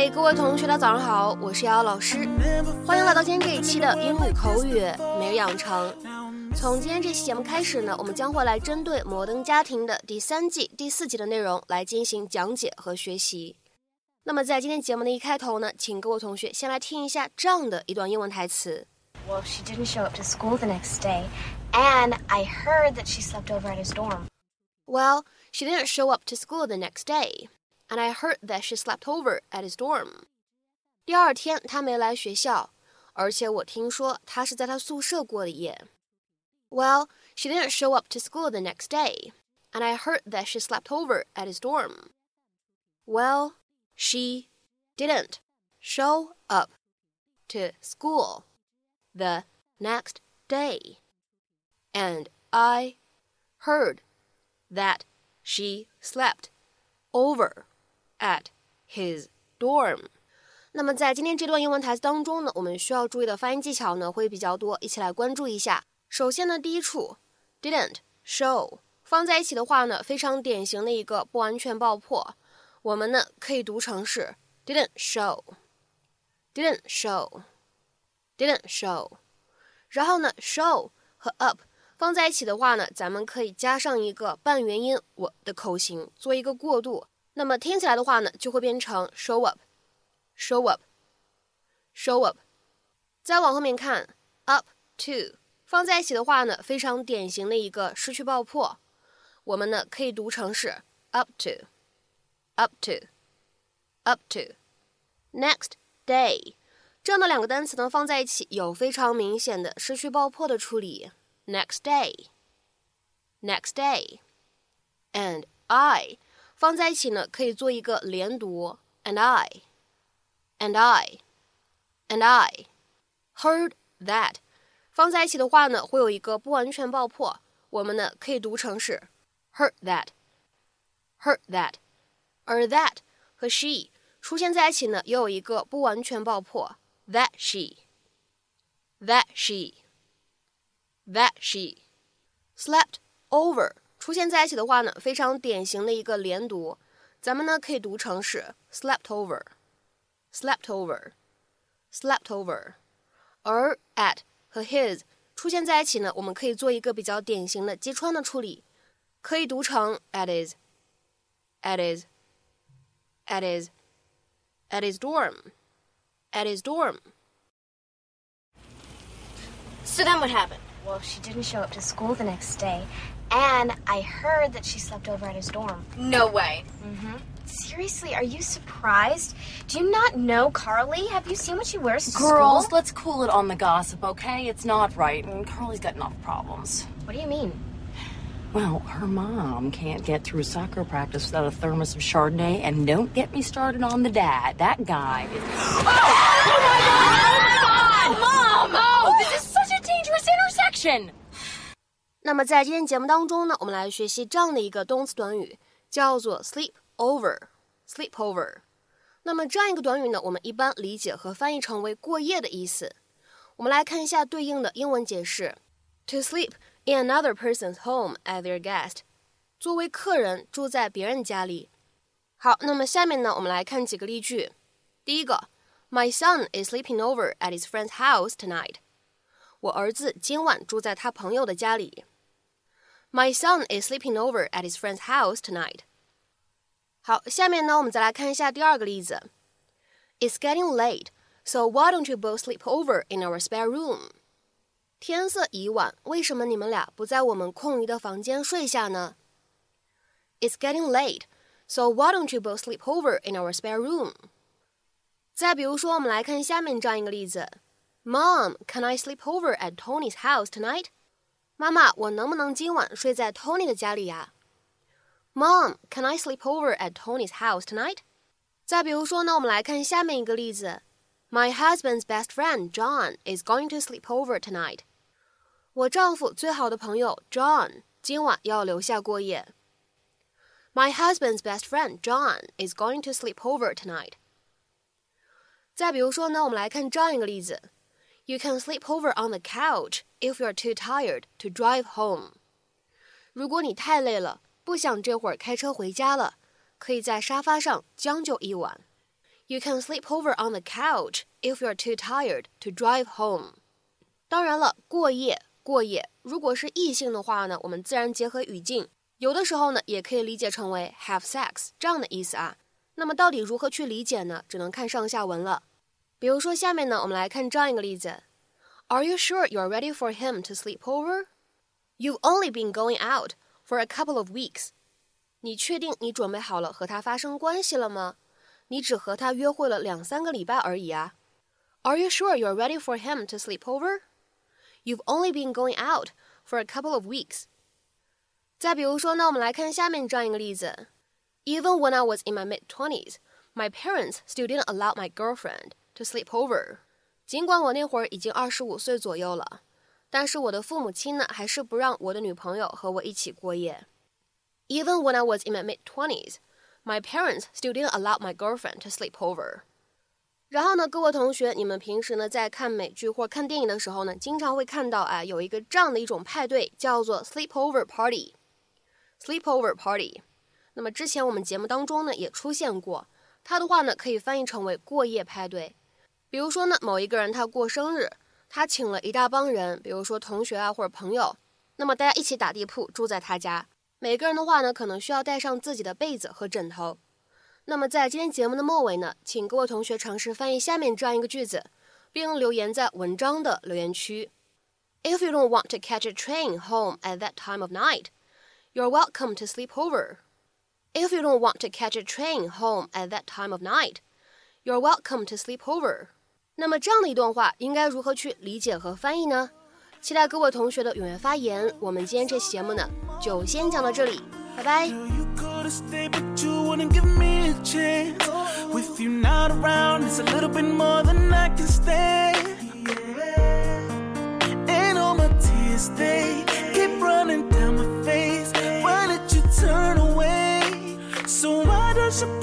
嗨，各位同学，大家早上好，我是瑶瑶老师，欢迎来到今天这一期的英语口语每日养成。从今天这期节目开始呢，我们将会来针对《摩登家庭》的第三季第四集的内容来进行讲解和学习。那么在今天节目的一开头呢，请各位同学先来听一下这样的一段英文台词。Well, she didn't show up to school the next day, and I heard that she slept over at his dorm. Well, she didn't show up to school the next day, and I heard that she slept over at his dorm. 第二天她没来学校，而且我听说她是在她宿舍过的夜。Well, she didn't show up to school the next day, and I heard that she slept over at his dorm. Well, she didn't show up to school the next day, and I heard that she slept over at his dorm. 那么在今天这段英文台词当中呢，我们需要注意的发音技巧呢会比较多，一起来关注一下。首先呢，第一处 didn't show 放在一起的话呢，非常典型的一个不完全爆破，我们呢可以读成是 didn't show，didn't show，didn't show。然后呢，show 和 up 放在一起的话呢，咱们可以加上一个半元音我的口型，做一个过渡。那么听起来的话呢，就会变成 show up，show up，show up。再往后面看，up to 放在一起的话呢，非常典型的一个失去爆破，我们呢可以读成是 up to，up to，up to。Next day。这样的两个单词呢放在一起，有非常明显的失去爆破的处理。Next day，next day，and I 放在一起呢，可以做一个连读。And I，and I，and I heard that 放在一起的话呢，会有一个不完全爆破，我们呢可以读成是 heard that，heard that，而 that 和 she 出现在一起呢，也有一个不完全爆破。that she, that she, that she slept over 出现在一起的话呢，非常典型的一个连读，咱们呢可以读成是 slept over, slept over, slept over。而 at 和 his 出现在一起呢，我们可以做一个比较典型的击穿的处理，可以读成 at his, at his, at his, at his dorm。at his dorm. So then what happened? Well, she didn't show up to school the next day, and I heard that she slept over at his dorm. No way. Mm-hmm. Seriously, are you surprised? Do you not know Carly? Have you seen what she wears to Girls, school? let's cool it on the gossip, okay? It's not right, and Carly's got enough problems. What do you mean? Well, her mom can't get through soccer practice without a thermos of Chardonnay, and don't get me started on the dad. That guy is. Oh, oh my god! Oh my god! Mom! Oh, this is such a dangerous intersection! 那么在今天节目当中呢，我们来学习这样的一个动词短语，叫做 sleep over。sleep over。那么这样一个短语呢，我们一般理解和翻译成为过夜的意思。我们来看一下对应的英文解释：to sleep in another person's home as their guest，作为客人住在别人家里。好，那么下面呢，我们来看几个例句。第一个，My son is sleeping over at his friend's house tonight。我儿子今晚住在他朋友的家里。My son is sleeping over at his friend's house tonight。好，下面呢，我们再来看一下第二个例子。It's getting late, so why don't you both sleep over in our spare room? 天色已晚，为什么你们俩不在我们空余的房间睡下呢？It's getting late, so why don't you both sleep over in our spare room? 再比如说，我们来看下面这样一个例子：Mom, can I sleep over at Tony's house tonight? 妈妈，我能不能今晚睡在 Tony 的家里呀？Mom, can I sleep over at Tony's house tonight? 再比如说呢，我们来看下面一个例子：My husband's best friend John is going to sleep over tonight. 我丈夫最好的朋友 John 今晚要留下过夜。My husband's best friend John is going to sleep over tonight. 再比如说呢，我们来看这样一个例子 ：You can sleep over on the couch if you're too tired to drive home. 如果你太累了，不想这会儿开车回家了，可以在沙发上将就一晚。You can sleep over on the couch if you're too tired to drive home。当然了，过夜过夜，如果是异性的话呢，我们自然结合语境，有的时候呢也可以理解成为 have sex 这样的意思啊。那么到底如何去理解呢？只能看上下文了。比如说下面呢，我们来看这样一个例子：Are you sure you're ready for him to sleep over? You've only been going out for a couple of weeks. 你确定你准备好了和他发生关系了吗？你只和他约会了两三个礼拜而已啊。Are you sure you're ready for him to sleep over? You've only been going out for a couple of weeks. 再比如说，那我们来看下面这样一个例子：Even when I was in my mid twenties, my parents still didn't allow my girlfriend to sleep over. 尽管我那会儿已经二十五岁左右了，但是我的父母亲呢，还是不让我的女朋友和我一起过夜。Even when I was in my mid twenties my parents still didn't allow my girlfriend to sleep over。然后呢，各位同学，你们平时呢在看美剧或看电影的时候呢，经常会看到啊，有一个这样的一种派对，叫做 sleepover party。sleepover party。那么之前我们节目当中呢也出现过，它的话呢可以翻译成为过夜派对。比如说呢，某一个人他过生日，他请了一大帮人，比如说同学啊或者朋友，那么大家一起打地铺住在他家。每个人的话呢，可能需要带上自己的被子和枕头。那么在今天节目的末尾呢，请各位同学尝试翻译下面这样一个句子，并留言在文章的留言区。If you don't want to catch a train home at that time of night, you're welcome to sleep over. If you don't want to catch a train home at that time of night, you're welcome to sleep over. 那么这样的一段话应该如何去理解和翻译呢？期待各位同学的踊跃发言。我们今天这期节目呢，就先讲到这里，拜拜。Stay, but you wouldn't give me a chance. With you not around, it's a little bit more than I can stand. And all my tears, they keep running down my face. Why did you turn away? So why does your